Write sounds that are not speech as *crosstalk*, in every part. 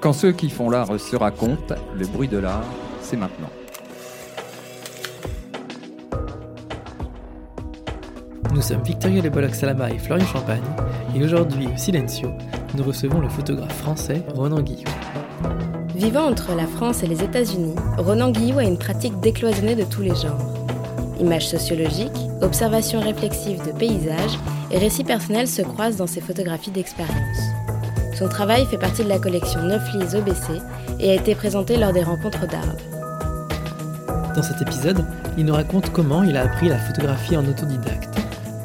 Quand ceux qui font l'art se racontent, le bruit de l'art, c'est maintenant. Nous sommes Victoria Le Salama et Florian Champagne, et aujourd'hui au Silencio, nous recevons le photographe français Ronan Guillou. Vivant entre la France et les États-Unis, Ronan Guillou a une pratique décloisonnée de tous les genres. Images sociologiques, observations réflexives de paysages et récits personnels se croisent dans ses photographies d'expérience. Son travail fait partie de la collection Neuflis OBC et a été présenté lors des rencontres d'Arles. Dans cet épisode, il nous raconte comment il a appris la photographie en autodidacte,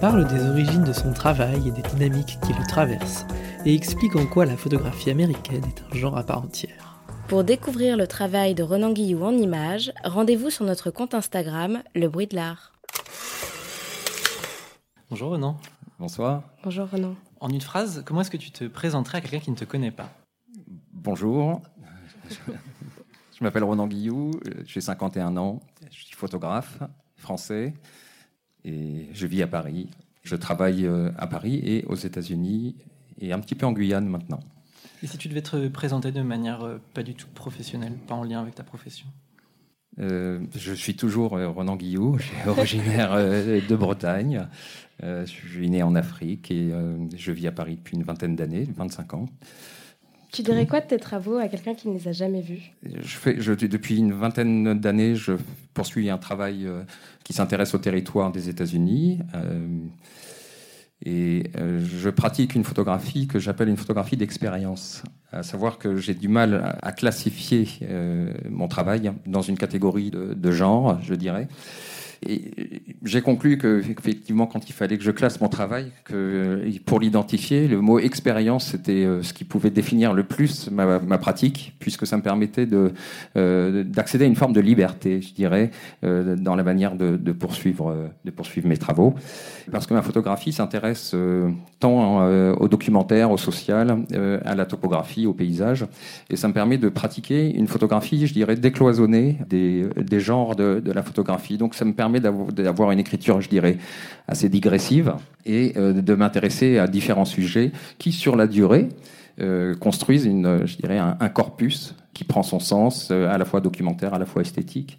parle des origines de son travail et des dynamiques qui le traversent, et explique en quoi la photographie américaine est un genre à part entière. Pour découvrir le travail de Renan Guillou en images, rendez-vous sur notre compte Instagram, Le Bruit de l'Art. Bonjour Renan. Bonsoir. Bonjour Renan. En une phrase, comment est-ce que tu te présenterais à quelqu'un qui ne te connaît pas? Bonjour. Je m'appelle Renan Guillou, j'ai 51 ans, je suis photographe français et je vis à Paris. Je travaille euh, à Paris et aux États-Unis et un petit peu en Guyane maintenant. Et si tu devais te présenter de manière euh, pas du tout professionnelle, pas en lien avec ta profession? Euh, je suis toujours Renan Guillou, *laughs* je suis originaire de Bretagne. je suis né en Afrique et je vis à Paris depuis une vingtaine d'années, 25 ans. Tu dirais quoi de tes travaux à quelqu'un qui ne les a jamais vus? Je fais, je, Depuis une vingtaine d'années, je poursuis un travail qui s'intéresse au territoire des États-Unis. Et euh, je pratique une photographie que j'appelle une photographie d'expérience. À savoir que j'ai du mal à classifier euh, mon travail dans une catégorie de, de genre, je dirais. Et j'ai conclu que, effectivement, quand il fallait que je classe mon travail, que pour l'identifier, le mot expérience, c'était euh, ce qui pouvait définir le plus ma, pratique, puisque ça me permettait de, euh, d'accéder à une forme de liberté, je dirais, euh, dans la manière de, poursuivre, mes travaux. Parce que ma photographie s'intéresse tant au documentaire, au social, à la topographie, au paysage, et ça me permet de pratiquer une photographie, je dirais, décloisonnée des, des genres de, de la photographie. Donc ça me permet d'avoir une écriture, je dirais, assez digressive et euh, de m'intéresser à différents sujets qui, sur la durée, euh, construisent une, je dirais, un, corpus qui prend son sens euh, à la fois documentaire, à la fois esthétique.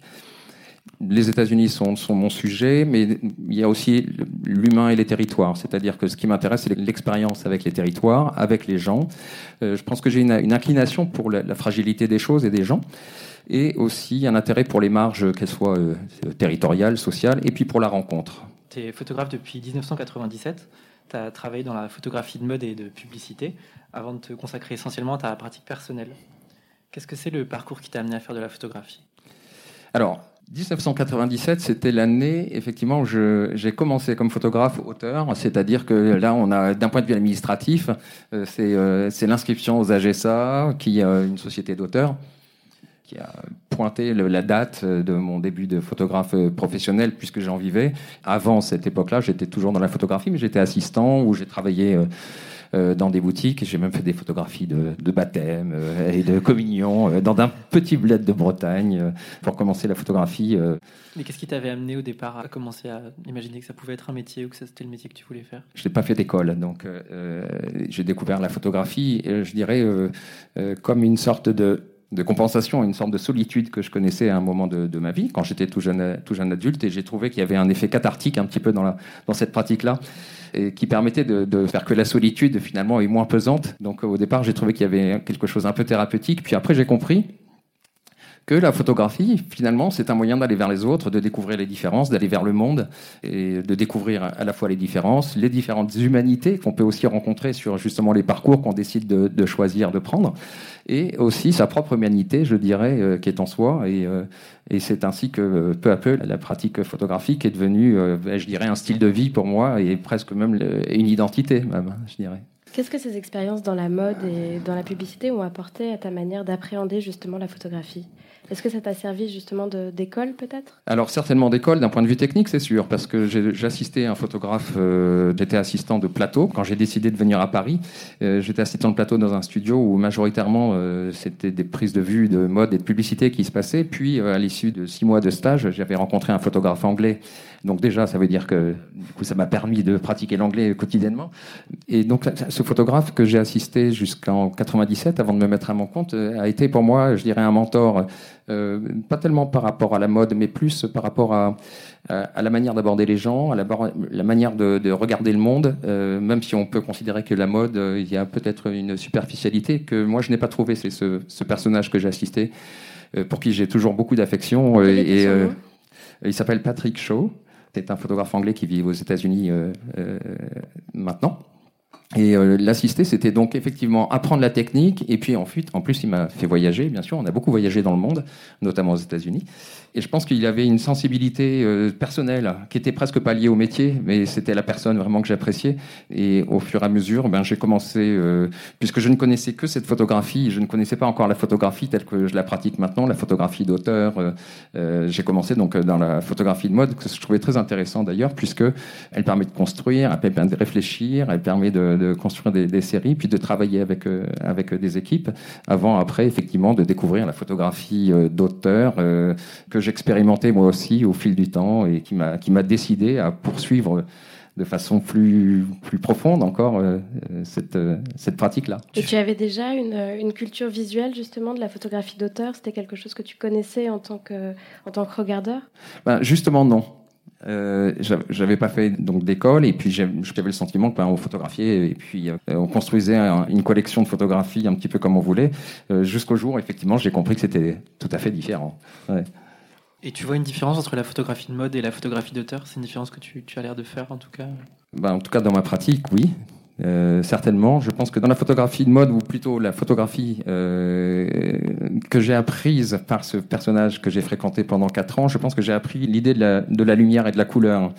Les États-Unis sont, mon sujet, mais il y a aussi l'humain et les territoires. C'est-à-dire que ce qui m'intéresse, c'est l'expérience avec les territoires, avec les gens. je pense que j'ai une, inclination pour la, fragilité des choses et des gens et aussi un intérêt pour les marges, qu'elles soient euh, territoriales, sociales, et puis pour la rencontre. Tu es photographe depuis 1997, tu as travaillé dans la photographie de mode et de publicité avant de te consacrer essentiellement à ta pratique personnelle. Qu'est-ce que c'est le parcours qui t'a amené à faire de la photographie? Alors, 1997, c'était l'année effectivement où j'ai commencé comme photographe auteur, c'est-à-dire que là, on a d'un point de vue administratif, euh, euh, c'est l'inscription aux AGSA, qui est une société d'auteurs, qui a pointé la date de mon début de photographe professionnel puisque j'en vivais. Avant cette époque-là, j'étais toujours dans la photographie, mais j'étais assistant ou j'ai travaillé euh, euh, dans des boutiques. J'ai même fait des photographies de, baptême euh, et de *laughs* communion dans un petit bled de Bretagne pour commencer la photographie. Mais qu'est-ce qui t'avait amené au départ à commencer à imaginer que ça pouvait être un métier ou que c'était le métier que tu voulais faire? Je n'ai pas fait d'école, donc j'ai découvert la photographie, je dirais, comme une sorte de de compensation, une sorte de solitude que je connaissais à un moment de, ma vie, quand j'étais tout jeune, tout jeune adulte, et j'ai trouvé qu'il y avait un effet cathartique un petit peu dans, la, dans cette pratique-là, et qui permettait de, de, faire que la solitude finalement est moins pesante. Donc au départ, j'ai trouvé qu'il y avait quelque chose un peu thérapeutique, puis après j'ai compris que la photographie, finalement, c'est un moyen d'aller vers les autres, de découvrir les différences, d'aller vers le monde et de découvrir à la fois les différences, les différentes humanités qu'on peut aussi rencontrer sur justement les parcours qu'on décide de, choisir de prendre, et aussi sa propre humanité, je dirais, euh, qui est en soi. Et, euh, c'est ainsi que euh, peu à peu, la pratique photographique est devenue, je dirais, un style de vie pour moi et presque même une identité, même, je dirais. Qu'est-ce que ces expériences dans la mode et dans la publicité ont apporté à ta manière d'appréhender justement la photographie? Est-ce que ça t'a servi justement d'école peut-être? Alors certainement d'école, d'un point de vue technique, c'est sûr, parce que à un photographe, euh, j'étais assistant de plateau quand j'ai décidé de venir à Paris. Euh, j'étais assistant de plateau dans un studio où majoritairement euh, c'était des prises de vue de mode et de publicité qui se passaient. Puis à l'issue de six mois de stage, j'avais rencontré un photographe anglais donc déjà, ça veut dire que du coup, ça m'a permis de pratiquer l'anglais quotidiennement. Et donc, ce photographe que j'ai assisté jusqu'en 97, avant de me mettre à mon compte, euh, a été pour moi, je dirais, un mentor, euh, pas tellement par rapport à la mode, mais plus par rapport à, à, la manière d'aborder les gens, à la, la manière de, de, regarder le monde, euh, même si on peut considérer que la mode, euh, il y a peut-être une superficialité que moi, je n'ai pas trouvé. C'est ce, ce, personnage que j'ai assisté, pour qui j'ai toujours beaucoup d'affection. et il s'appelle Patrick Shaw. C'est un photographe anglais qui vit aux États-Unis euh, euh, maintenant. Et euh, l'assister, c'était donc effectivement apprendre la technique. Et puis ensuite, en plus, il m'a fait voyager, bien sûr. On a beaucoup voyagé dans le monde, notamment aux États-Unis. Et je pense qu'il avait une sensibilité euh, personnelle qui était presque pas liée au métier, mais c'était la personne vraiment que j'appréciais. Et au fur et à mesure, ben, j'ai commencé, euh, puisque je ne connaissais que cette photographie, je ne connaissais pas encore la photographie telle que je la pratique maintenant, la photographie d'auteur. Euh, j'ai commencé donc dans la photographie de mode, que je trouvais très intéressant d'ailleurs, puisque elle permet de construire, elle permet de réfléchir, elle permet de, de construire des, des, séries, puis de travailler avec avec des équipes, avant après effectivement de découvrir la photographie d'auteur que j'expérimentais moi aussi au fil du temps et qui m'a qui m'a décidé à poursuivre de façon plus, plus profonde encore euh, cette, euh, cette pratique-là. Et tu avais déjà une, une, culture visuelle justement de la photographie d'auteur? C'était quelque chose que tu connaissais en tant que, en tant que regardeur? Ben, Justement non. Euh, j'avais pas fait donc d'école et puis j'avais le sentiment que ben, on photographiait et puis euh, on construisait une collection de photographies un petit peu comme on voulait jusqu'au jour effectivement j'ai compris que c'était tout à fait différent. Ouais. Et tu vois une différence entre la photographie de mode et la photographie d'auteur? C'est une différence que tu, tu as l'air de faire en tout cas? Ben, En tout cas, dans ma pratique, oui. Euh, certainement. Je pense que dans la photographie de mode, ou plutôt la photographie euh, que j'ai apprise par ce personnage que j'ai fréquenté pendant quatre ans, je pense que j'ai appris l'idée de la, de la, lumière et de la couleur.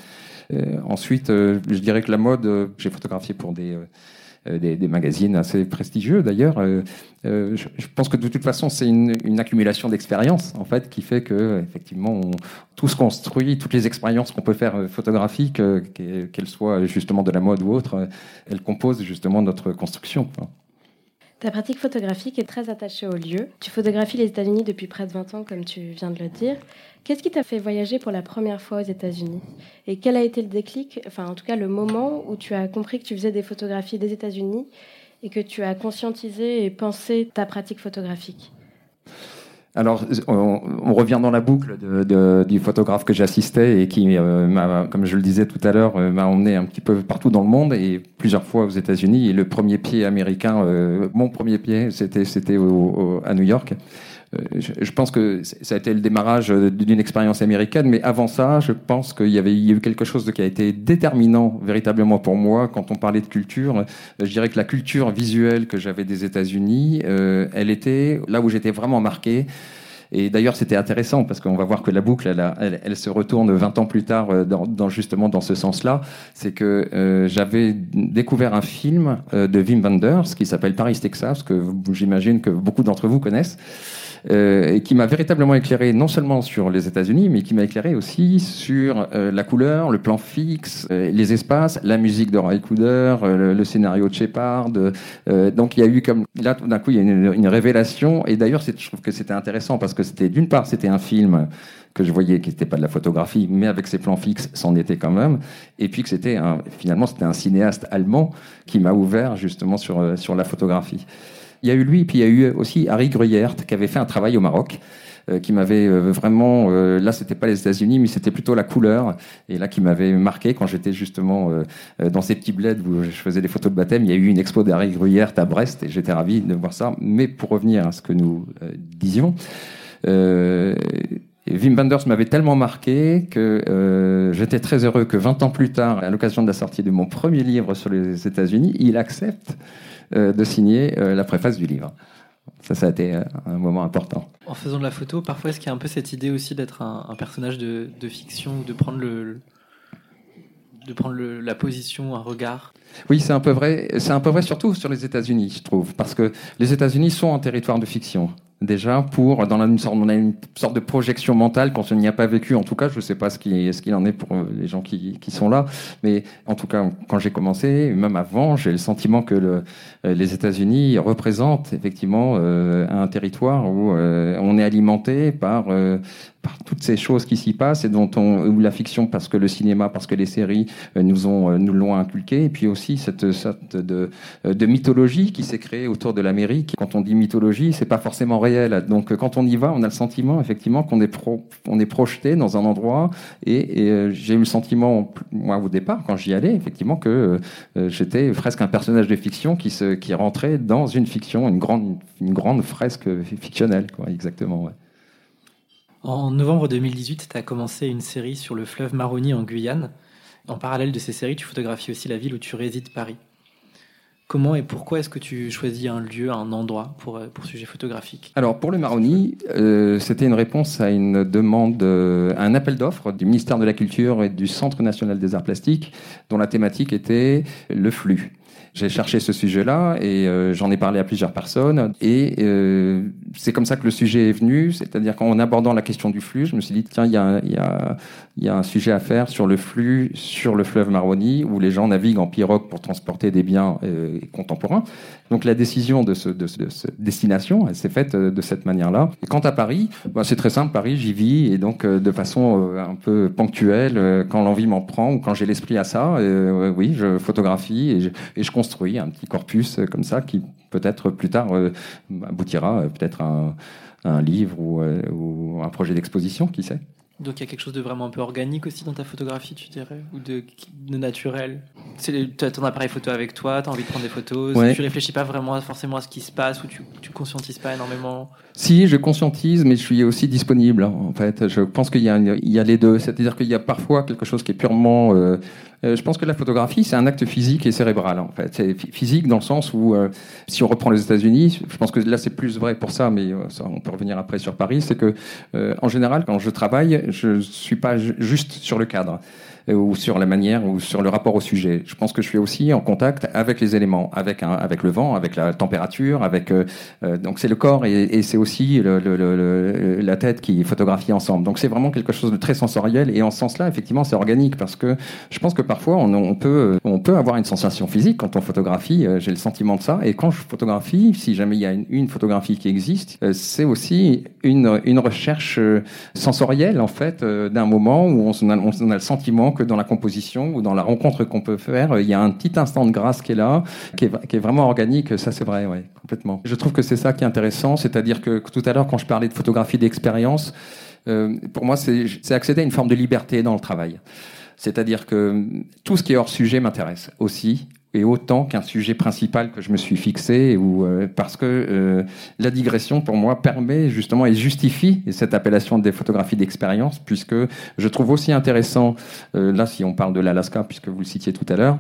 Euh, ensuite, euh, je dirais que la mode, euh, j'ai photographié pour des des, des, magazines assez prestigieux d'ailleurs. Euh, euh, je, pense que de toute façon, c'est une, une, accumulation d'expériences en fait qui fait que effectivement, on, tout se construit, toutes les expériences qu'on peut faire photographiques, qu'elles soient justement de la mode ou autre, elles composent justement notre construction. Ta pratique photographique est très attachée au lieu. Tu photographies les États-Unis depuis près de 20 ans, comme tu viens de le dire. Qu'est-ce qui t'a fait voyager pour la première fois aux États-Unis? Et quel a été le déclic, enfin en tout cas le moment où tu as compris que tu faisais des photographies des États-Unis et que tu as conscientisé et pensé ta pratique photographique? Alors, on, revient dans la boucle du photographe que j'assistais et qui, euh, comme je le disais tout à l'heure, euh, m'a emmené un petit peu partout dans le monde et plusieurs fois aux États-Unis. Et le premier pied américain, euh, mon premier pied, c'était à New York. Euh, je, pense que ça a été le démarrage d'une expérience américaine, mais avant ça, je pense qu'il y avait il y a eu quelque chose qui a été déterminant véritablement pour moi quand on parlait de culture. Je dirais que la culture visuelle que j'avais des États-Unis, euh, elle était là où j'étais vraiment marqué. Et d'ailleurs, c'était intéressant parce qu'on va voir que la boucle, elle, se retourne 20 ans plus tard euh, dans, justement dans ce sens-là. C'est que euh, j'avais découvert un film euh, de Wim Wenders qui s'appelle Paris, Texas, que j'imagine que beaucoup d'entre vous connaissent euh, et qui m'a véritablement éclairé non seulement sur les États-Unis, mais qui m'a éclairé aussi sur euh, la couleur, le plan fixe, euh, les espaces, la musique de Ray Cooder, le, le, scénario de Shepard. donc il y a eu comme là tout d'un coup il y a une, une révélation. Et d'ailleurs je trouve que c'était intéressant parce que c'était d'une part c'était un film que je voyais qui n'était pas de la photographie, mais avec ses plans fixes, c'en était quand même. Et puis que c'était finalement c'était un cinéaste allemand qui m'a ouvert justement sur sur la photographie. Il y a eu lui, puis il y a eu aussi Harry Gruyère, qui avait fait un travail au Maroc euh, qui m'avait euh, vraiment euh, là c'était pas les États-Unis mais c'était plutôt la couleur et là qui m'avait marqué quand j'étais justement dans ces petits bleds où je faisais des photos de baptême. Il y a eu une expo d'Harry Gruyère à Brest et j'étais ravi de voir ça. Mais pour revenir à ce que nous disions Wim Wenders m'avait tellement marqué que j'étais très heureux que 20 ans plus tard, à l'occasion de la sortie de mon premier livre sur les États-Unis, il accepte de signer euh, la préface du livre. Ça, ça a été euh, un moment important. En faisant de la photo, parfois, est-ce qu'il y a un peu cette idée aussi d'être un, un, personnage de, de fiction ou de prendre le, de prendre le, la position, un regard? Oui, c'est un peu vrai. C'est un peu vrai surtout sur les États-Unis, je trouve, parce que les États-Unis sont un territoire de fiction. Déjà pour dans une sorte, on a une sorte de projection mentale quand on n'y a pas vécu. En tout cas, je ne sais pas ce qu'il ce qu'il en est pour les gens qui, qui sont là, mais en tout cas, quand j'ai commencé, même avant, j'ai le sentiment que le, les États-Unis représentent effectivement euh, un territoire où euh, on est alimenté par euh, par toutes ces choses qui s'y passent et dont on ou la fiction parce que le cinéma, parce que les séries nous ont nous l'ont inculqué, et puis aussi cette sorte de de mythologie qui s'est créée autour de l'Amérique. Quand on dit mythologie, c'est pas forcément donc quand on y va, on a le sentiment effectivement qu'on est, on est projeté dans un endroit. Et, euh, j'ai eu le sentiment, moi au départ, quand j'y allais, effectivement, que euh, j'étais presque un personnage de fiction qui, se, qui rentrait dans une fiction, une grande, une grande fresque fictionnelle, quoi, exactement. En novembre 2018, tu as commencé une série sur le fleuve Maroni en Guyane. En parallèle de ces séries, tu photographies aussi la ville où tu résides, Paris. Comment et pourquoi est-ce que tu choisis un lieu, un endroit pour, euh, pour sujet photographique? Alors pour le Maroni, euh, c'était une réponse à une demande, euh, à un appel d'offres du ministère de la Culture et du Centre national des arts plastiques, dont la thématique était le flux. J'ai cherché ce sujet-là et euh, j'en ai parlé à plusieurs personnes. Et euh, c'est comme ça que le sujet est venu. C'est-à-dire qu'en abordant la question du flux, je me suis dit, tiens, il y a, y, a, y a, un sujet à faire sur le flux sur le fleuve Maroni, où les gens naviguent en pirogue pour transporter des biens euh, contemporains. Donc la décision de, ce, de, de cette destination, elle s'est faite de cette manière-là. Quant à Paris, bah, c'est très simple. Paris, j'y vis et donc de façon un peu ponctuelle, quand l'envie m'en prend ou quand j'ai l'esprit à ça, oui, je photographie et je, construit un petit corpus euh, comme ça qui peut-être plus tard euh, aboutira euh, peut-être à un, livre ou, un projet d'exposition, qui sait. Donc il y a quelque chose de vraiment un peu organique aussi dans ta photographie, tu dirais, ou de, de naturel? Tu as ton appareil photo avec toi, tu as envie de prendre des photos, tu réfléchis pas vraiment forcément à ce qui se passe, ou tu, tu conscientises pas énormément Si, je conscientise, mais je suis aussi disponible. En fait, je pense qu'il y, y, a les deux. C'est-à-dire qu'il y a parfois quelque chose qui est purement euh, je pense que la photographie, c'est un acte physique et cérébral, en fait. C'est physique dans le sens où, euh, si on reprend les États-Unis, je pense que là, c'est plus vrai pour ça, mais euh, ça, on peut revenir après sur Paris, c'est que, en général, quand je travaille, je suis pas juste sur le cadre. Euh, ou sur la manière ou sur le rapport au sujet. Je pense que je suis aussi en contact avec les éléments, avec un, avec le vent, avec la température, avec euh, euh, donc c'est le corps et, et c'est aussi le, le, le, la tête qui photographie ensemble. Donc c'est vraiment quelque chose de très sensoriel et en ce sens-là, effectivement, c'est organique parce que je pense que parfois on, on, peut on peut avoir une sensation physique quand on photographie. J'ai le sentiment de ça et quand je photographie, si jamais il y a une, une photographie qui existe, c'est aussi une, une recherche sensorielle en fait d'un moment où on a, on a le sentiment que dans la composition ou dans la rencontre qu'on peut faire, il y a un petit instant de grâce qui est là, qui est, qui est vraiment organique. Ça, c'est vrai, ouais, complètement. Je trouve que c'est ça qui est intéressant, c'est-à-dire que tout à l'heure, quand je parlais de photographie d'expérience, euh, pour moi, c'est accéder à une forme de liberté dans le travail. C'est-à-dire que tout ce qui est hors sujet m'intéresse aussi, et autant qu'un sujet principal que je me suis fixé, ou euh, parce que euh, la digression pour moi permet justement et justifie cette appellation des photographies d'expérience, puisque je trouve aussi intéressant, euh, là si on parle de l'Alaska, puisque vous le citiez tout à l'heure,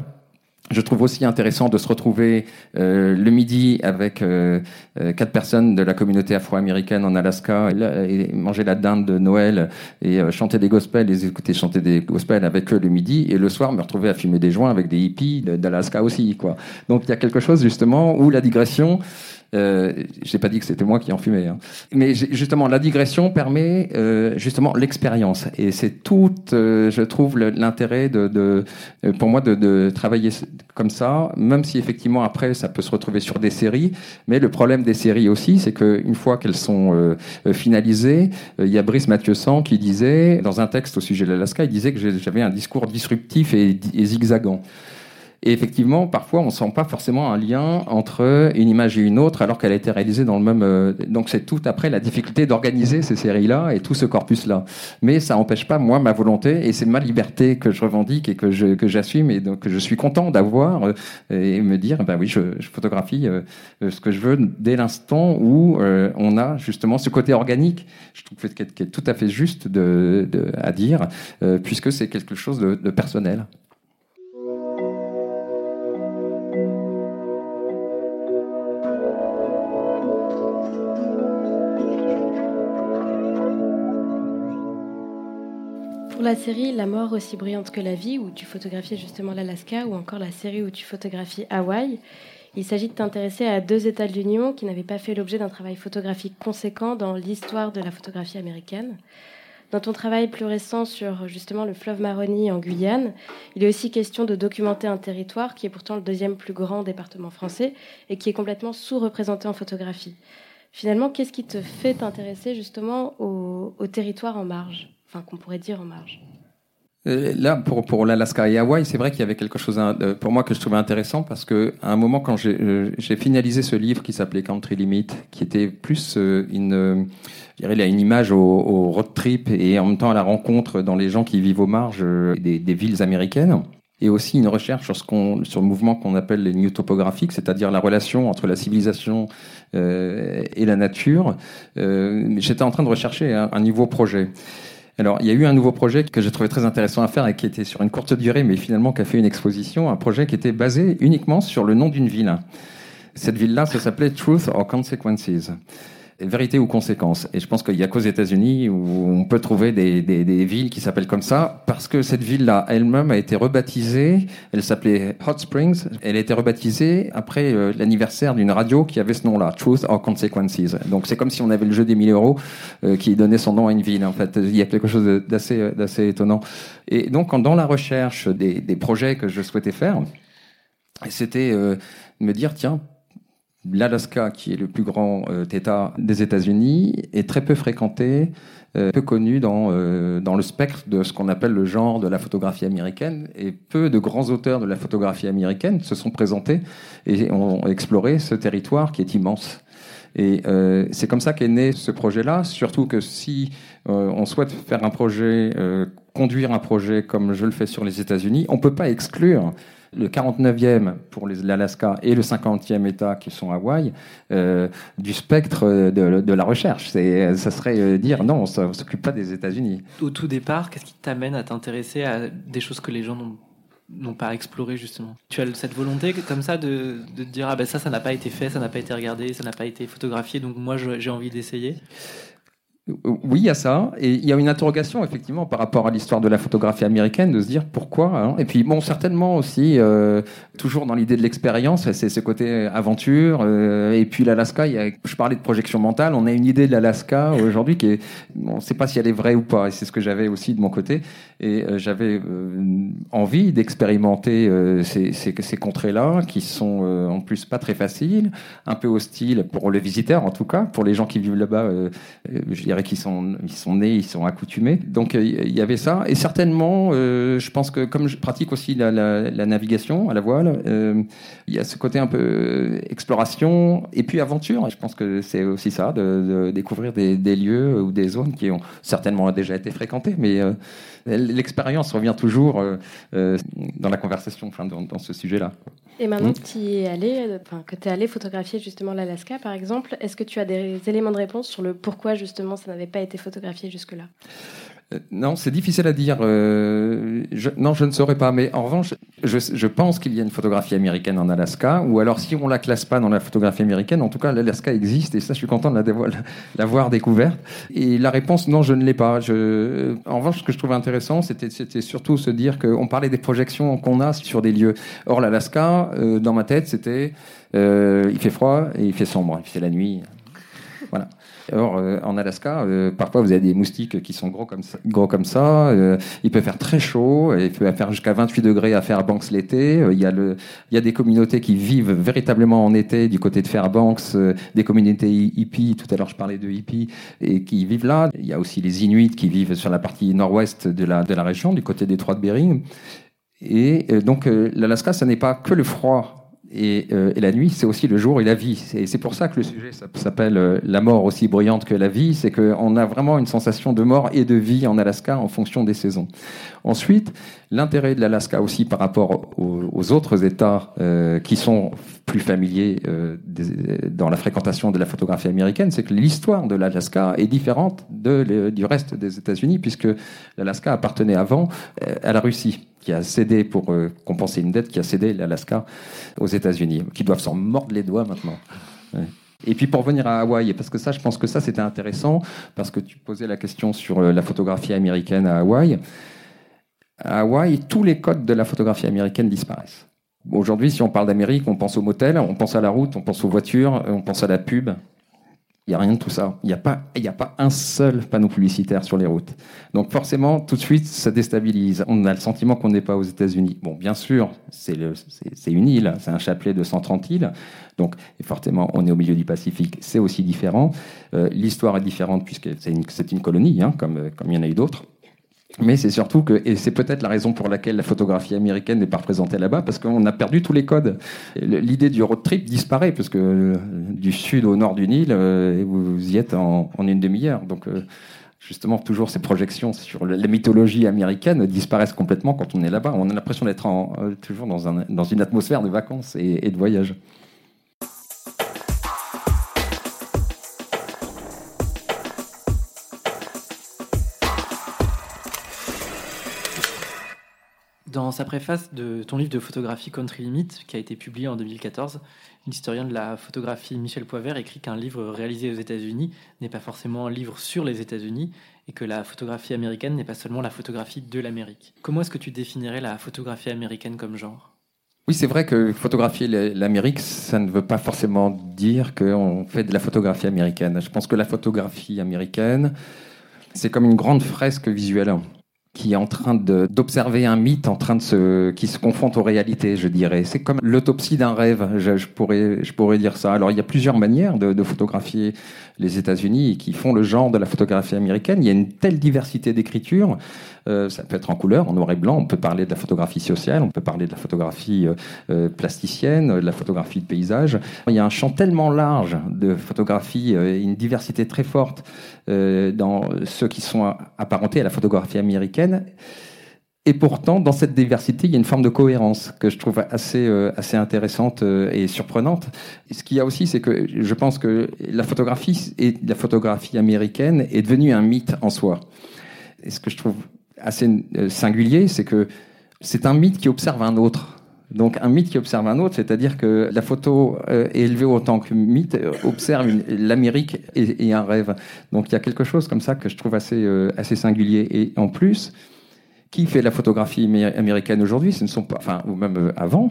je trouve aussi intéressant de se retrouver euh, le midi avec euh, euh, quatre personnes de la communauté afro-américaine en Alaska et, manger la dinde de Noël et chanter des gospels, les écouter chanter des gospels avec eux le midi et le soir me retrouver à fumer des joints avec des hippies d'Alaska aussi quoi. Donc il y a quelque chose justement où la digression euh, je n'ai pas dit que c'était moi qui en fumais. Hein. Mais justement, la digression permet euh, justement l'expérience. Et c'est tout, euh, je trouve, l'intérêt de, de, euh, pour moi de, de, travailler comme ça, même si effectivement après ça peut se retrouver sur des séries. Mais le problème des séries aussi, c'est qu'une fois qu'elles sont euh, finalisées, il y a Brice Mathieusan qui disait, dans un texte au sujet de l'Alaska, il disait que j'avais un discours disruptif et, et zigzagant. Et effectivement, parfois, on ne sent pas forcément un lien entre une image et une autre, alors qu'elle a été réalisée dans le même. Euh, donc, c'est tout après la difficulté d'organiser ces séries-là et tout ce corpus-là. Mais ça n'empêche pas, moi, ma volonté, et c'est ma liberté que je revendique et que je que j'assume, et donc je suis content d'avoir euh, et me dire, ben oui, je, je photographie euh, ce que je veux dès l'instant où on a justement ce côté organique. Je trouve que est, tout à fait juste de, de à dire, puisque c'est quelque chose de, de personnel. La série La mort aussi brillante que la vie, où tu photographies justement l'Alaska, ou encore la série où tu photographies Hawaï, Il s'agit de t'intéresser à deux États de l'Union qui n'avaient pas fait l'objet d'un travail photographique conséquent dans l'histoire de la photographie américaine. Dans ton travail plus récent sur justement le fleuve Maroni en Guyane, il est aussi question de documenter un territoire qui est pourtant le deuxième plus grand département français et qui est complètement sous-représenté en photographie. Finalement, qu'est-ce qui te fait t'intéresser justement au, au territoire en marge, enfin qu'on pourrait dire en marge euh, Là, pour, pour l'Alaska et Hawaï, c'est vrai qu'il y avait quelque chose pour moi que je trouvais intéressant parce que à un moment, quand j'ai euh, finalisé ce livre qui s'appelait Country Limit, qui était plus euh, une, je dirais, une image au, road trip et en même temps à la rencontre dans les gens qui vivent aux marges des, villes américaines et aussi une recherche sur, ce sur le mouvement qu'on appelle les new topographiques, c'est-à-dire la relation entre la civilisation euh, et la nature. Euh, j'étais en train de rechercher un, nouveau projet. Alors, il y a eu un nouveau projet que j'ai trouvé très intéressant à faire et qui était sur une courte durée, mais finalement qui a fait une exposition, un projet qui était basé uniquement sur le nom d'une ville. Cette ville-là, ça s'appelait Truth or Consequences vérité ou conséquence. Et je pense qu'il n'y a qu'aux États-Unis où on peut trouver des, des, des villes qui s'appellent comme ça, parce que cette ville-là elle-même a été rebaptisée. Elle s'appelait Hot Springs. Elle a été rebaptisée après euh, l'anniversaire d'une radio qui avait ce nom-là, Truth or Consequences. Donc c'est comme si on avait le jeu des 1000 euros euh, qui donnait son nom à une ville. En fait, il y a quelque chose d'assez d'assez étonnant. Et donc dans la recherche des, des projets que je souhaitais faire, c'était euh, me dire tiens l'Alaska, qui est le plus grand euh, État des États-Unis, est très peu fréquenté, euh, peu connu dans, euh, dans le spectre de ce qu'on appelle le genre de la photographie américaine. Et peu de grands auteurs de la photographie américaine se sont présentés et ont exploré ce territoire qui est immense. Et c'est comme ça qu'est né ce projet-là, surtout que si on souhaite faire un projet, conduire un projet comme je le fais sur les États-Unis, on ne peut pas exclure le 49e pour l'Alaska et le 50e État qui sont Hawaï euh, du spectre de, la recherche. Ça serait euh, dire non, on ne s'occupe pas des États-Unis. Au tout départ, qu'est-ce qui t'amène à t'intéresser à des choses que les gens n'ont pas exploré justement? Tu as cette volonté comme ça de dire ah ben ça ça n'a pas été fait, ça n'a pas été regardé, ça n'a pas été photographié, donc moi j'ai envie d'essayer? Oui, il y a ça. Et il y a une interrogation, effectivement, par rapport à l'histoire de la photographie américaine, de se dire pourquoi. Hein. Et puis, bon, certainement aussi, euh, toujours dans l'idée de l'expérience, c'est ce côté aventure. Euh, et puis, l'Alaska, je parlais de projection mentale, on a une idée de l'Alaska aujourd'hui qui est, on ne sait pas si elle est vraie ou pas. Et c'est ce que j'avais aussi de mon côté. Et euh, j'avais envie d'expérimenter ces, contrées-là, qui sont en plus pas très faciles, un peu hostiles pour les visiteurs, en tout cas, pour les gens qui vivent là-bas, je dirais qui sont, ils sont nés, ils sont accoutumés. Donc euh, il y avait ça. Et certainement, euh, je pense que comme je pratique aussi la, navigation à la voile, euh, il y a ce côté un peu exploration et puis aventure. je pense que c'est aussi ça, de, découvrir des, lieux ou des zones qui ont certainement déjà été fréquentées, mais l'expérience revient toujours dans la conversation, enfin, dans, ce sujet-là. Et maintenant que tu es allé, enfin, que es allé photographier justement l'Alaska, par exemple, est-ce que tu as des éléments de réponse sur le pourquoi justement ça n'avait pas été photographié jusque-là? euh, non, c'est difficile à dire. Euh, non, je ne saurais pas. Mais en revanche, je, pense qu'il y a une photographie américaine en Alaska. Ou alors, si on la classe pas dans la photographie américaine, en tout cas, l'Alaska existe. Et ça, je suis content de l'avoir découverte. Et la réponse, non, je ne l'ai pas. Je, en revanche, ce que je trouvais intéressant, c'était surtout se dire qu'on parlait des projections qu'on a sur des lieux. Or, l'Alaska, euh, dans ma tête, c'était il fait froid et il fait sombre. Il fait la nuit. Or, euh, en Alaska, euh, parfois vous avez des moustiques qui sont gros comme ça. Gros comme ça. Euh, il peut faire très chaud, il peut faire jusqu'à 28 degrés à Fairbanks l'été. il, y a il y a des communautés qui vivent véritablement en été du côté de Fairbanks, des communautés hippies. Tout à l'heure, je parlais de hippies et qui vivent là. Il y a aussi les Inuits qui vivent sur la partie nord-ouest de la, de la région, du côté des Trois de Bering. Et donc, l'Alaska, ce n'est pas que le froid euh, et, la nuit, c'est aussi le jour et la vie. Et c'est pour ça que le sujet s'appelle euh, La mort aussi bruyante que la vie. C'est qu'on a vraiment une sensation de mort et de vie en Alaska en fonction des saisons. Ensuite, l'intérêt de l'Alaska aussi par rapport aux, autres États euh, qui sont plus familiers dans la fréquentation de la photographie américaine, c'est que l'histoire de l'Alaska est différente du reste des États-Unis, puisque l'Alaska appartenait avant à la Russie qui a cédé pour euh, compenser une dette, qui a cédé l'Alaska aux États-Unis, qui doivent s'en mordre les doigts maintenant. Et puis pour venir à Hawaï, parce que ça, je pense que ça c'était intéressant, parce que tu posais la question sur euh, la photographie américaine à Hawaï. À Hawaï, tous les codes de la photographie américaine disparaissent Aujourd'hui, si on parle d'Amérique, on pense au motel, on pense à la route, on pense aux voitures, on pense à la pub. Il n'y a rien de tout ça. Il n'y a, pas, il a pas un seul panneau publicitaire sur les routes. Donc forcément, tout de suite, ça déstabilise. On a le sentiment qu'on n'est pas aux États-Unis. Bon, bien sûr, c'est une île, c'est un chapelet de 130 îles. Donc forcément, on est au milieu du Pacifique. C'est aussi différent. Euh, l'histoire est différente puisque c'est une, une, colonie, hein, comme, comme il y en a eu d'autres. Mais c'est surtout que, et c'est peut-être la raison pour laquelle la photographie américaine n'est pas représentée là-bas, parce qu'on a perdu tous les codes. L'idée du road trip disparaît, parce que euh, du sud au nord du Nil, euh, vous y êtes en, une demi-heure. Donc, euh, justement, toujours ces projections sur la mythologie américaine disparaissent complètement quand on est là-bas. On a l'impression d'être toujours dans, un, dans, une atmosphère de vacances et, et de voyage. Dans sa préface de ton livre de photographie Country Limit, qui a été publié en 2014, l'historien de la photographie Michel Poivert écrit qu'un livre réalisé aux États-Unis n'est pas forcément un livre sur les États-Unis et que la photographie américaine n'est pas seulement la photographie de l'Amérique. Comment est-ce que tu définirais la photographie américaine comme genre? Oui, c'est vrai que photographier l'Amérique, ça ne veut pas forcément dire qu'on fait de la photographie américaine. Je pense que la photographie américaine, c'est comme une grande fresque visuelle qui est en train d'observer un mythe en train de se, qui se confronte aux réalités, je dirais. C'est comme l'autopsie d'un rêve, je, je, pourrais, je pourrais dire ça. Alors il y a plusieurs manières de, de photographier les États-Unis qui font le genre de la photographie américaine. Il y a une telle diversité d'écriture. Euh, ça peut être en couleur, en noir et blanc. On peut parler de la photographie sociale, on peut parler de la photographie euh, euh plasticienne, de la photographie de paysage. Il y a un champ tellement large de photographie, euh, une diversité très forte dans ceux qui sont apparentés à la photographie américaine. Et pourtant, dans cette diversité, il y a une forme de cohérence que je trouve assez, assez intéressante et surprenante. ce qu'il y a aussi, c'est que je pense que la photographie et la photographie américaine est devenue un mythe en soi. Et ce que je trouve assez euh, singulier, c'est que c'est un mythe qui observe un autre. Donc un mythe qui observe un autre, c'est-à-dire que la photo euh, élevée autant que mythe observe l'Amérique et, un rêve. Donc il y a quelque chose comme ça que je trouve assez, assez singulier. Et en plus, qui fait la photographie américaine aujourd'hui Ce ne sont pas, enfin, ou même euh, avant,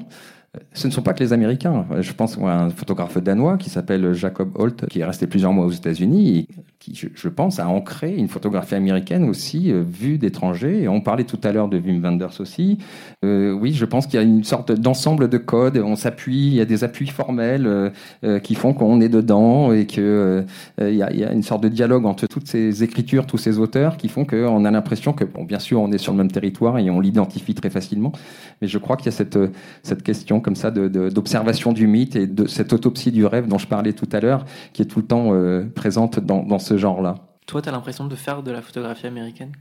ce ne sont pas que les Américains. Je pense à un photographe danois qui s'appelle Jacob Holt, qui est resté plusieurs mois aux États-Unis, qui, je, pense, a ancré une photographie américaine aussi euh, vue d'étrangers. On parlait tout à l'heure de Wim Wenders aussi. Euh, oui, je pense qu'il y a une sorte d'ensemble de codes. On s'appuie, il y a des appuis formels euh, qui font qu'on est dedans et que il y, a, y a, une sorte de dialogue entre toutes ces écritures, tous ces auteurs, qui font qu'on a l'impression que, bon, bien sûr, on est sur le même territoire et on l'identifie très facilement. Mais je crois qu'il y a cette cette question comme ça d'observation du mythe et de cette autopsie du rêve dont je parlais tout à l'heure, qui est tout le temps euh, présente dans, dans ce genre-là. Toi, tu as l'impression de faire de la photographie américaine?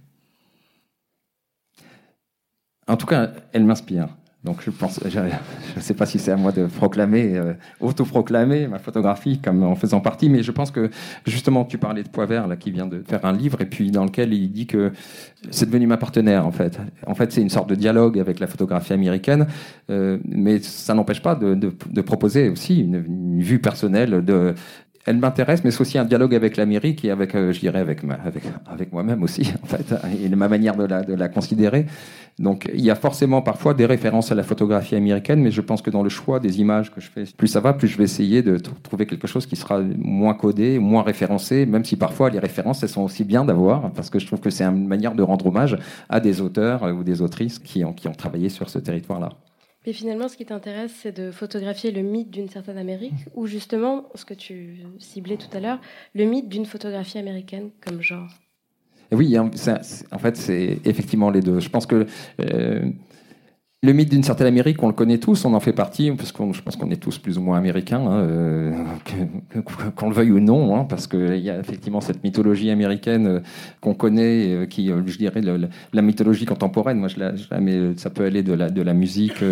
En tout cas, elle m'inspire. Donc je pense, je ne sais pas si c'est à moi de proclamer, euh, autoproclamer ma photographie comme en faisant partie, mais je pense que justement tu parlais de Poivert là qui vient de faire un livre et puis dans lequel il dit que c'est devenu ma partenaire en fait. En fait c'est une sorte de dialogue avec la photographie américaine, euh, mais ça n'empêche pas de, de, de, proposer aussi une, une vue personnelle de elle m'intéresse, mais c'est aussi un dialogue avec l'Amérique et avec, euh, je dirais, avec, avec, avec moi-même aussi, *laughs* en fait, et ma manière de la, de la considérer. Donc, il y a forcément parfois des références à la photographie américaine, mais je pense que dans le choix des images que je fais, plus ça va, plus je vais essayer de trouver quelque chose qui sera moins codé, moins référencé, même si parfois les références, elles sont aussi bien d'avoir, parce que je trouve que c'est une manière de rendre hommage à des auteurs ou des autrices qui ont, qui ont travaillé sur ce territoire-là. Et finalement, ce qui t'intéresse, c'est de photographier le mythe d'une certaine Amérique, ou justement, ce que tu ciblais tout à l'heure, le mythe d'une photographie américaine comme genre? Oui, en fait, c'est effectivement les deux. Je pense que euh, le mythe d'une certaine Amérique, on le connaît tous, on en fait partie, parce que je pense qu'on est tous plus ou moins américains, hein, euh, qu'on le veuille ou non, hein, parce qu'il y a effectivement cette mythologie américaine euh, qu'on connaît, euh, qui, je dirais, le, la mythologie contemporaine. Moi, je la, mets, ça peut aller de la, de la musique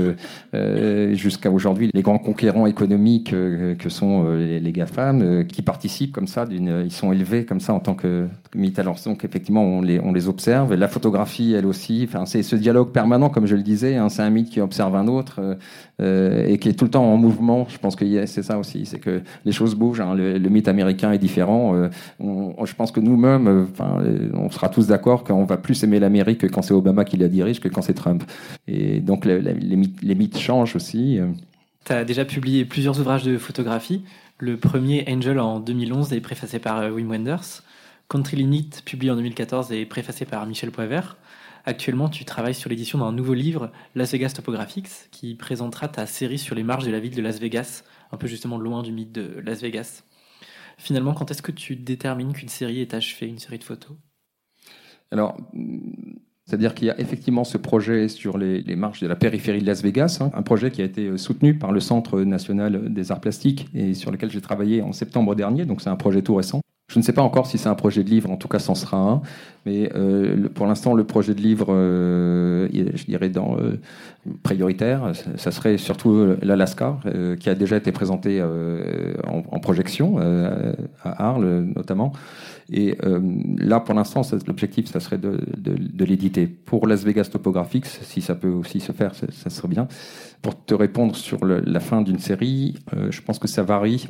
jusqu'à aujourd'hui, les grands conquérants économiques que sont les, GAFAM, qui participent comme ça, ils sont élevés comme ça en tant que mythe. Alors, donc, effectivement, on les, on les observe. La photographie, elle aussi, enfin, c'est ce dialogue permanent, comme je le disais, hein, c'est un mythe qui observe un autre et qui est tout le temps en mouvement. Je pense que c'est ça aussi, c'est que les choses bougent. Hein. Le, mythe américain est différent. je pense que nous-mêmes, on sera tous d'accord qu'on va plus aimer l'Amérique quand c'est Obama qui la dirige que quand c'est Trump. Et donc les, mythes, changent aussi. Tu as déjà publié plusieurs ouvrages de photographie. Le premier, Angel, en 2011, est préfacé par euh, Wim Wenders. Country Limit, publié en 2014, est préfacé par Michel Poivert. Actuellement, tu travailles sur l'édition d'un nouveau livre, Las Vegas Topographics, qui présentera ta série sur les marges de la ville de Las Vegas, un peu justement loin du mythe de Las Vegas. Finalement, quand est-ce que tu détermines qu'une série est achevée, une série de photos? Alors, c'est-à-dire qu'il y a effectivement ce projet sur les, marches de la périphérie de Las Vegas, hein, un projet qui a été euh, soutenu par le Centre national des arts plastiques et sur lequel j'ai travaillé en septembre dernier, donc c'est un projet tout récent. Je ne sais pas encore si c'est un projet de livre, en tout cas, c'en sera un. Mais euh, pour l'instant, le projet de livre, euh, je dirais, dans euh, prioritaire, ça serait surtout l'Alaska, qui a déjà été présenté en, projection à Arles, notamment. Et là, pour l'instant, l'objectif, ça serait de, l'éditer. Pour Las Vegas Topographics, si ça peut aussi se faire, ça, serait bien. Pour te répondre sur la fin d'une série, je pense que ça varie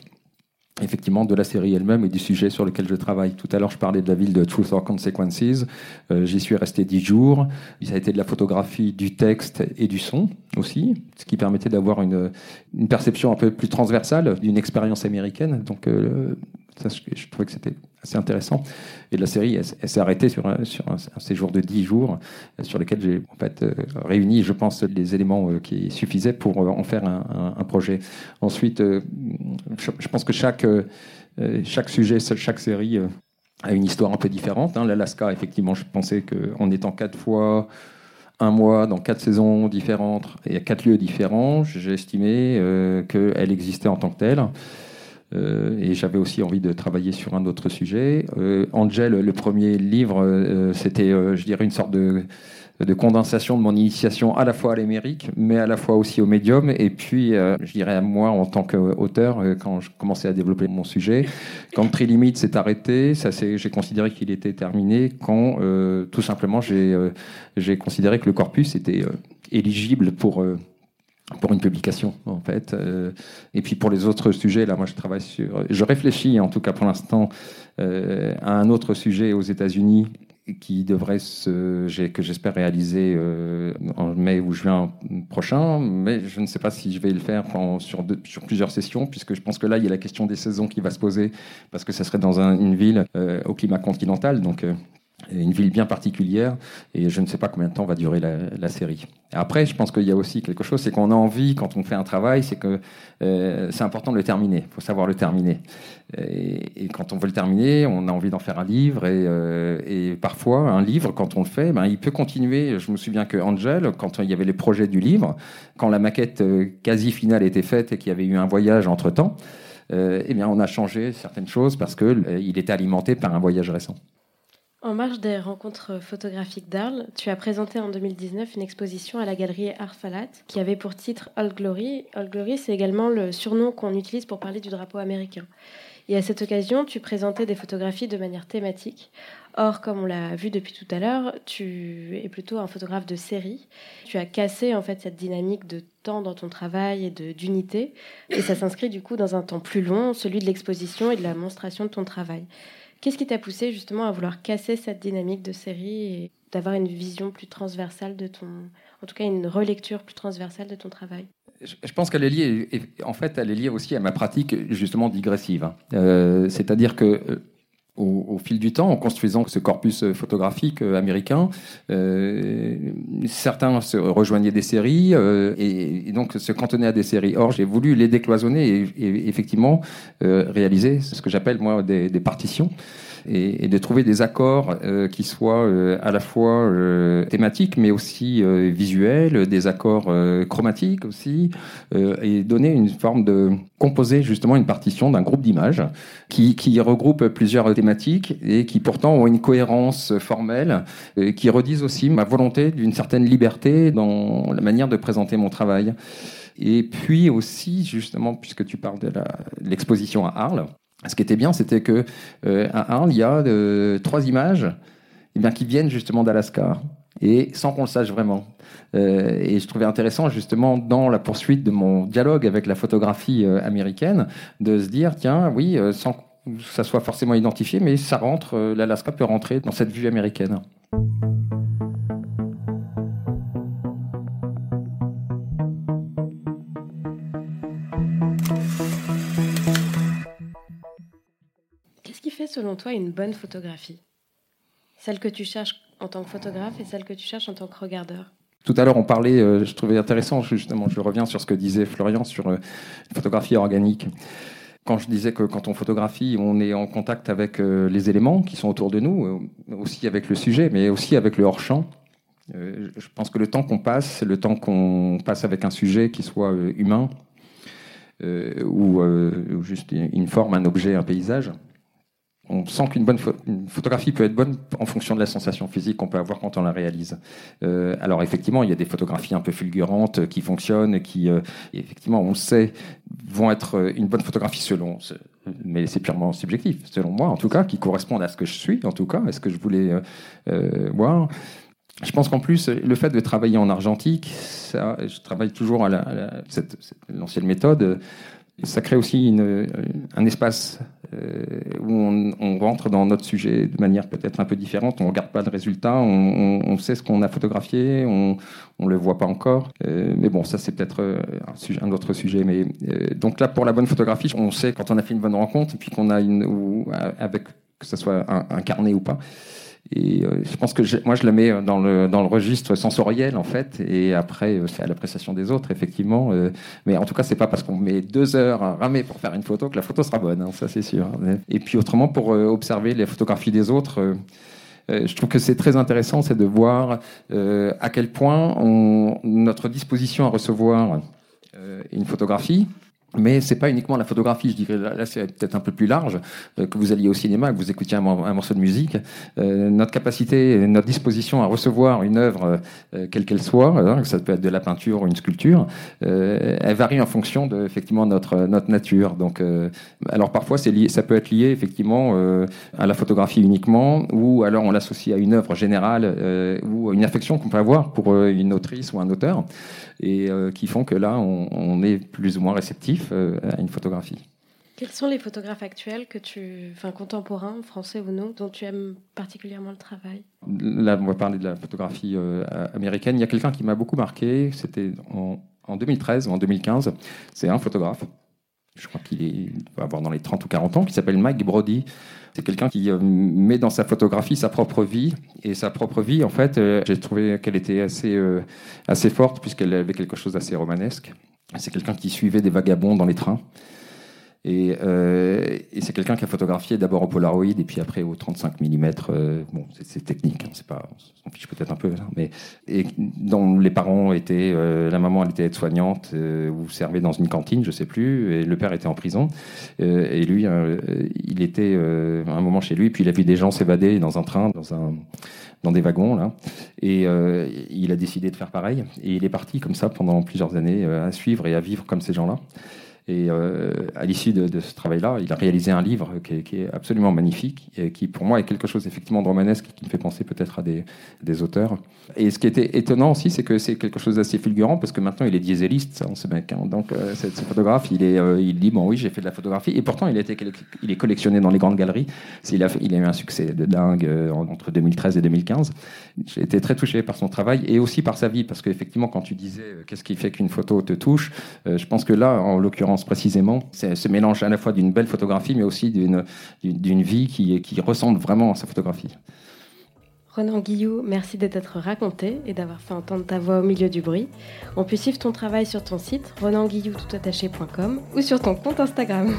effectivement de la série elle-même et du sujet sur lequel je travaille. Tout à l'heure, je parlais de la ville de Truth or Consequences. Euh, j'y suis resté dix jours. Ça a été de la photographie, du texte et du son aussi, ce qui permettait d'avoir une, une perception un peu plus transversale d'une expérience américaine. Donc, euh, je trouvais que c'était assez intéressant. Et la série, elle, s'est arrêtée sur, un, sur un, séjour de 10 jours, euh, sur lequel j'ai en fait euh, réuni, je pense, les éléments qui suffisaient pour en faire un, projet. Ensuite, je, pense que chaque, chaque sujet, chaque série a une histoire un peu différente. Hein. L'Alaska, effectivement, je pensais qu'en étant quatre fois un mois dans quatre saisons différentes et à quatre lieux différents, j'ai estimé qu'elle existait en tant que telle. Euh, et j'avais aussi envie de travailler sur un autre sujet. Euh, Angel, le premier livre, euh, c'était, je dirais, une sorte de, de, condensation de mon initiation à la fois à l'Amérique, mais à la fois aussi au médium. Et puis, je dirais à moi en tant qu'auteur, quand je commençais à développer mon sujet. Quand Limit s'est arrêté, ça j'ai considéré qu'il était terminé quand, tout simplement, j'ai considéré que le corpus était éligible pour pour une publication en fait. Euh, et puis pour les autres sujets, là, moi je travaille sur, je réfléchis en tout cas pour l'instant euh, à un autre sujet aux États-Unis qui devrait se, que j'espère réaliser euh, en mai ou juin prochain, mais je ne sais pas si je vais le faire sur, sur, plusieurs sessions, puisque je pense que là il y a la question des saisons qui va se poser, parce que ça serait dans une ville au climat continental, donc une ville bien particulière, et je ne sais pas combien de temps va durer la, série. Après, je pense qu'il y a aussi quelque chose, c'est qu'on a envie, quand on fait un travail, c'est que euh, c'est important de le terminer, il faut savoir le terminer. Et, quand on veut le terminer, on a envie d'en faire un livre, et, euh, parfois, un livre, quand on le fait, ben, il peut continuer. Je me souviens que Angel, quand il y avait les projets du livre, quand la maquette euh, quasi finale était faite et qu'il y avait eu un voyage entre-temps, eh bien, on a changé certaines choses parce qu'il était alimenté par un voyage récent. En marge des rencontres photographiques d'Arles, tu as présenté en 2019 une exposition à la galerie Arfalat qui avait pour titre Old Glory. Old Glory, c'est également le surnom qu'on utilise pour parler du drapeau américain. Et à cette occasion, tu présentais des photographies de manière thématique. Or, comme on l'a vu depuis tout à l'heure, tu es plutôt un photographe de série. Tu as cassé en fait cette dynamique de temps dans ton travail et d'unité, et ça s'inscrit du coup dans un temps plus long, celui de l'exposition et de la monstration de ton travail. Qu'est-ce qui t'a poussé justement à vouloir casser cette dynamique de série et d'avoir une vision plus transversale de ton, en tout cas une relecture plus transversale de ton travail? Je pense qu'elle est liée, en fait, elle est liée aussi à ma pratique justement digressive. Hein. Euh, c'est-à-dire que euh, au, fil du temps, en construisant ce corpus photographique euh, américain, certains se rejoignaient des séries et, donc se cantonnaient à des séries. Or, j'ai voulu les décloisonner et, effectivement réaliser ce que j'appelle moi des partitions et, de trouver des accords euh, qui soient euh, à la fois euh, thématiques mais aussi visuels, des accords chromatiques aussi, et donner une forme de composer justement une partition d'un groupe d'images qui, regroupe plusieurs thématiques et qui pourtant ont une cohérence formelle, qui redisent aussi ma volonté d'une certaine liberté dans la manière de présenter mon travail. Et puis aussi, justement, puisque tu parles de l'exposition à Arles, ce qui était bien, c'était que euh, Arles, il y a euh, trois images eh bien, qui viennent justement d'Alaska. et sans qu'on le sache vraiment. Euh, et je trouvais intéressant justement dans la poursuite de mon dialogue avec la photographie euh, américaine de se dire tiens oui sans que ça soit forcément identifié mais ça rentre l'Alaska peut rentrer dans cette vue américaine. Selon toi une bonne photographie? Celle que tu cherches en tant que photographe et celle que tu cherches en tant que regardeur? Tout à l'heure, on parlait, euh, je trouvais intéressant, justement, je reviens sur ce que disait Florian sur euh, la photographie organique. Quand je disais que quand on photographie, on est en contact avec euh, les éléments qui sont autour de nous, aussi avec le sujet, mais aussi avec le hors-champ. je pense que le temps qu'on passe, le temps qu'on passe avec un sujet qui soit humain, ou, juste une forme, un objet, un paysage, on sent qu'une bonne photographie peut être bonne en fonction de la sensation physique qu'on peut avoir quand on la réalise. Euh, alors effectivement, il y a des photographies un peu fulgurantes qui fonctionnent, qui euh, effectivement, on le sait, vont être euh, une bonne photographie selon, mais c'est purement subjectif, selon moi en tout cas, qui correspondent à ce que je suis en tout cas, à ce que je voulais voir. Je pense qu'en plus, le fait de travailler en argentique, ça, je travaille toujours à, l'ancienne méthode ça crée aussi une, un espace euh, où on, rentre dans notre sujet de manière peut-être un peu différente. On ne regarde pas le résultat, on, sait ce qu'on a photographié, on ne le voit pas encore. Euh, mais bon, ça c'est peut-être euh, un, un autre sujet. Mais, donc là, pour la bonne photographie, on sait quand on a fait une bonne rencontre, puis qu'on a une, ou, avec que ce soit un, un carnet ou pas. Et euh, je pense que moi, je la mets dans le, dans le registre sensoriel, en fait, et après, euh, c'est à l'appréciation des autres, effectivement. Euh, mais en tout cas, c'est pas parce qu'on met deux heures à ramer pour faire une photo que la photo sera bonne, hein, ça c'est sûr. Et puis autrement, pour observer les photographies des autres, je trouve que c'est très intéressant, c'est de voir à quel point on, notre disposition à recevoir une photographie mais c'est pas uniquement la photographie, je dirais là, c'est peut-être un peu plus large euh, que vous alliez au cinéma, que vous écoutiez un, morceau de musique. Euh, notre capacité, notre disposition à recevoir une œuvre, euh, quelle qu'elle soit, hein, ça peut être de la peinture ou une sculpture, elle varie en fonction de effectivement notre notre nature. Donc, alors parfois c'est ça peut être lié effectivement à la photographie uniquement, ou alors on l'associe à une œuvre générale ou une affection qu'on peut avoir pour une autrice ou un auteur et euh, qui font que là, on, est plus ou moins réceptif euh, à une photographie. Quels sont les photographes actuels que tu, enfin contemporains, français ou non, dont tu aimes particulièrement le travail? Là, on va parler de la photographie euh, américaine. Il y a quelqu'un qui m'a beaucoup marqué. C'était en, en, 2013 ou en 2015. C'est un photographe. Je crois qu'il va avoir dans les 30 ou 40 ans, qui s'appelle Mike Brody. C'est quelqu'un qui euh, met dans sa photographie sa propre vie. Et sa propre vie, en fait, euh, j'ai trouvé qu'elle était assez, assez forte, puisqu'elle avait quelque chose d'assez romanesque. C'est quelqu'un qui suivait des vagabonds dans les trains. Euh, et, c'est quelqu'un qui a photographié d'abord au Polaroid et puis après au 35 mm. Euh, bon, c'est technique, hein, pas, on s'en fiche peut-être un peu, hein, mais et dont les parents étaient, euh, la maman elle était aide-soignante ou servait dans une cantine, je sais plus, et le père était en prison. et lui, il était un moment chez lui, puis il a vu des gens s'évader dans un train, dans un dans des wagons là, et il a décidé de faire pareil. Et il est parti comme ça pendant plusieurs années à suivre et à vivre comme ces gens-là. Et euh, à l'issue de, ce travail-là, il a réalisé un livre qui est, absolument magnifique et qui, pour moi, est quelque chose effectivement de romanesque qui me fait penser peut-être à des, auteurs. Et ce qui était étonnant aussi, c'est que c'est quelque chose d'assez fulgurant parce que maintenant il est dieseliste, ce mec. Hein. Donc, euh, ce photographe, euh, il dit bon, oui, j'ai fait de la photographie. Et pourtant, il, est collectionné dans les grandes galeries. Il a, il a eu un succès de dingue entre 2013 et 2015. J'ai été très touché par son travail et aussi par sa vie parce qu'effectivement, quand tu disais qu'est-ce qui fait qu'une photo te touche, je pense que là, en l'occurrence, précisément. C'est ce mélange à la fois d'une belle photographie, mais aussi d'une vie qui, qui ressemble vraiment à sa photographie. Renan Guillou, merci de t'être raconté et d'avoir fait entendre ta voix au milieu du bruit. On peut suivre ton travail sur ton site renanguillou.com ou sur ton compte Instagram.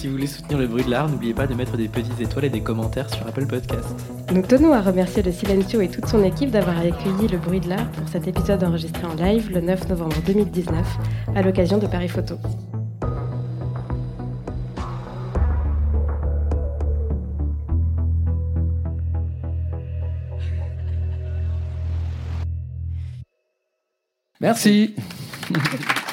Si vous voulez soutenir le bruit de l'art, n'oubliez pas de mettre des petites étoiles et des commentaires sur Apple Podcast. Nous tenons à remercier le Silencio et toute son équipe d'avoir accueilli le bruit de l'art pour cet épisode enregistré en live le 9 novembre 2019 à l'occasion de Paris Photo. Merci. *laughs*